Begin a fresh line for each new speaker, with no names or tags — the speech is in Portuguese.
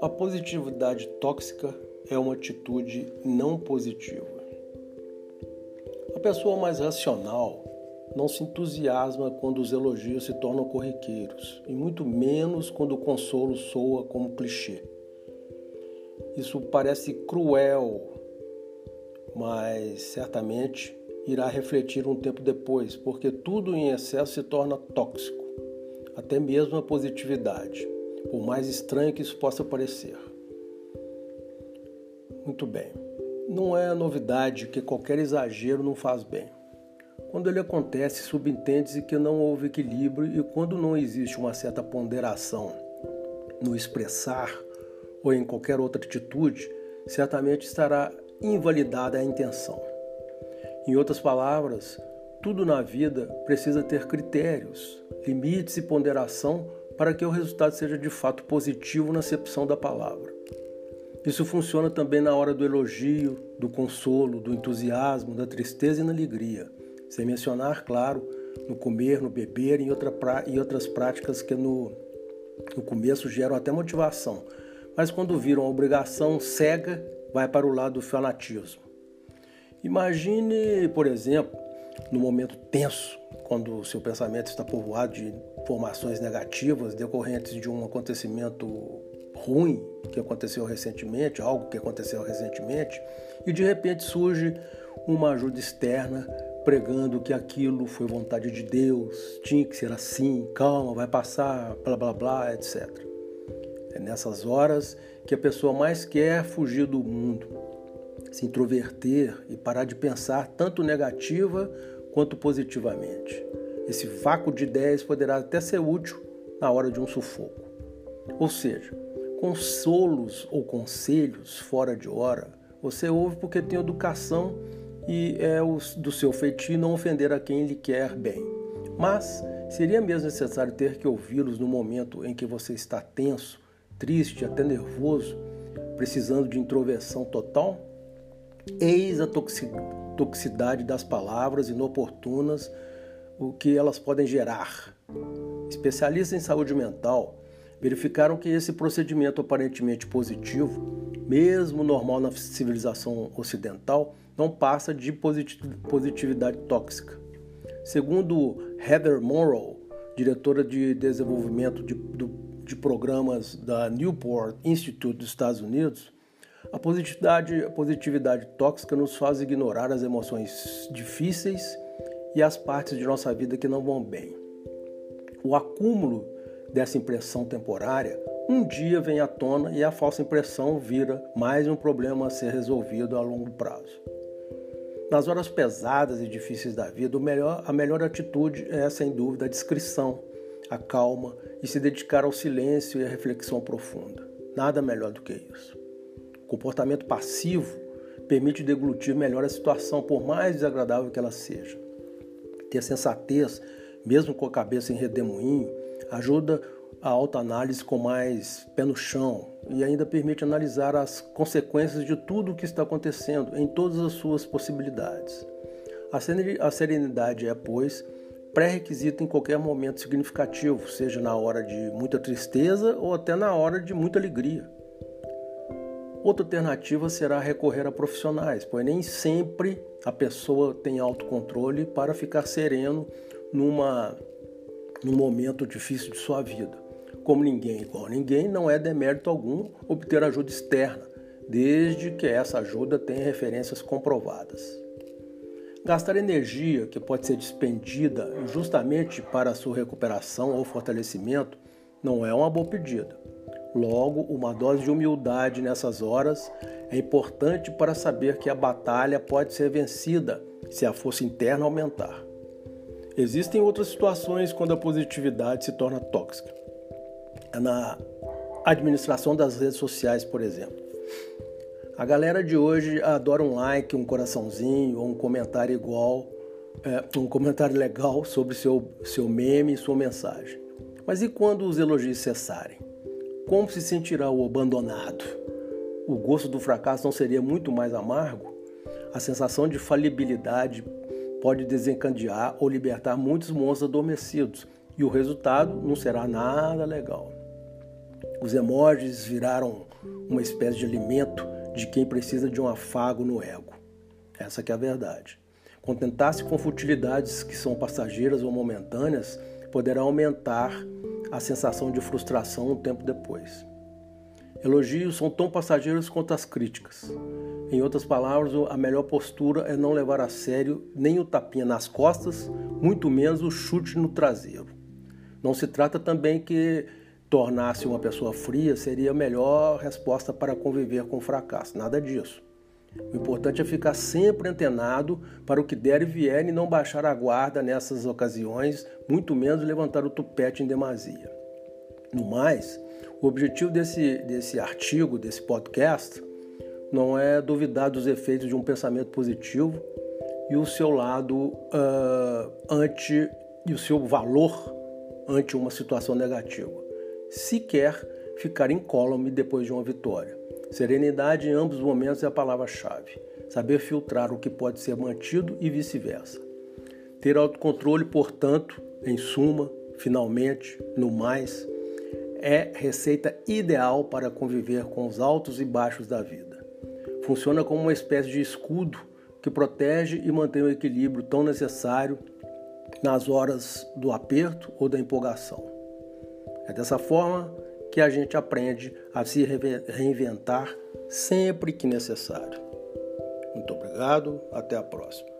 A positividade tóxica é uma atitude não positiva. A pessoa mais racional não se entusiasma quando os elogios se tornam corriqueiros, e muito menos quando o consolo soa como clichê. Isso parece cruel, mas certamente irá refletir um tempo depois, porque tudo em excesso se torna tóxico, até mesmo a positividade por mais estranho que isso possa parecer. Muito bem, não é novidade que qualquer exagero não faz bem. Quando ele acontece, subentende-se que não houve equilíbrio e quando não existe uma certa ponderação no expressar ou em qualquer outra atitude, certamente estará invalidada a intenção. Em outras palavras, tudo na vida precisa ter critérios, limites e ponderação para que o resultado seja de fato positivo na acepção da palavra. Isso funciona também na hora do elogio, do consolo, do entusiasmo, da tristeza e na alegria, sem mencionar, claro, no comer, no beber e, outra outras práticas que no, no começo geram até motivação, mas quando viram a obrigação cega, vai para o lado do fanatismo. Imagine, por exemplo, no momento tenso, quando o seu pensamento está povoado de informações negativas decorrentes de um acontecimento ruim que aconteceu recentemente, algo que aconteceu recentemente, e de repente surge uma ajuda externa pregando que aquilo foi vontade de Deus, tinha que ser assim, calma, vai passar, blá blá blá, etc. É nessas horas que a pessoa mais quer fugir do mundo, se introverter e parar de pensar tanto negativa quanto positivamente. Esse vácuo de ideias poderá até ser útil na hora de um sufoco. Ou seja, consolos ou conselhos fora de hora, você ouve porque tem educação e é do seu feitio não ofender a quem lhe quer bem. Mas seria mesmo necessário ter que ouvi-los no momento em que você está tenso, triste, até nervoso, precisando de introversão total? Eis a toxicidade das palavras inoportunas o que elas podem gerar. Especialistas em saúde mental verificaram que esse procedimento aparentemente positivo, mesmo normal na civilização ocidental, não passa de positividade tóxica. Segundo Heather Morrow, diretora de desenvolvimento de, de programas da Newport Institute dos Estados Unidos, a positividade, a positividade tóxica nos faz ignorar as emoções difíceis e as partes de nossa vida que não vão bem. O acúmulo dessa impressão temporária um dia vem à tona e a falsa impressão vira mais um problema a ser resolvido a longo prazo. Nas horas pesadas e difíceis da vida, melhor, a melhor atitude é, sem dúvida, a discrição, a calma e se dedicar ao silêncio e à reflexão profunda. Nada melhor do que isso. Comportamento passivo permite deglutir melhor a situação, por mais desagradável que ela seja ter sensatez, mesmo com a cabeça em redemoinho, ajuda a autoanálise com mais pé no chão e ainda permite analisar as consequências de tudo o que está acontecendo em todas as suas possibilidades. A serenidade é, pois, pré-requisito em qualquer momento significativo, seja na hora de muita tristeza ou até na hora de muita alegria. Outra alternativa será recorrer a profissionais, pois nem sempre a pessoa tem autocontrole para ficar sereno numa, num momento difícil de sua vida. Como ninguém é igual ninguém, não é demérito algum obter ajuda externa, desde que essa ajuda tenha referências comprovadas. Gastar energia que pode ser despendida justamente para sua recuperação ou fortalecimento não é uma boa pedida. Logo, uma dose de humildade nessas horas é importante para saber que a batalha pode ser vencida se a força interna aumentar. Existem outras situações quando a positividade se torna tóxica. É na administração das redes sociais, por exemplo. A galera de hoje adora um like, um coraçãozinho ou um comentário igual, é, um comentário legal sobre seu, seu meme e sua mensagem. Mas e quando os elogios cessarem? Como se sentirá o abandonado? O gosto do fracasso não seria muito mais amargo? A sensação de falibilidade pode desencadear ou libertar muitos monstros adormecidos, e o resultado não será nada legal. Os emojis viraram uma espécie de alimento de quem precisa de um afago no ego. Essa é a verdade. Contentar-se com futilidades que são passageiras ou momentâneas poderá aumentar a sensação de frustração um tempo depois. Elogios são tão passageiros quanto as críticas. Em outras palavras, a melhor postura é não levar a sério nem o tapinha nas costas, muito menos o chute no traseiro. Não se trata também que tornar-se uma pessoa fria seria a melhor resposta para conviver com o fracasso. Nada disso. O importante é ficar sempre antenado para o que der e vier e não baixar a guarda nessas ocasiões, muito menos levantar o tupete em demasia. No mais, o objetivo desse, desse artigo, desse podcast, não é duvidar dos efeitos de um pensamento positivo e o seu lado uh, ante e o seu valor ante uma situação negativa. Sequer ficar incólume depois de uma vitória. Serenidade em ambos os momentos é a palavra-chave. Saber filtrar o que pode ser mantido e vice-versa. Ter autocontrole, portanto, em suma, finalmente, no mais, é receita ideal para conviver com os altos e baixos da vida. Funciona como uma espécie de escudo que protege e mantém o equilíbrio tão necessário nas horas do aperto ou da empolgação. É dessa forma que a gente aprende a se reinventar sempre que necessário. Muito obrigado, até a próxima.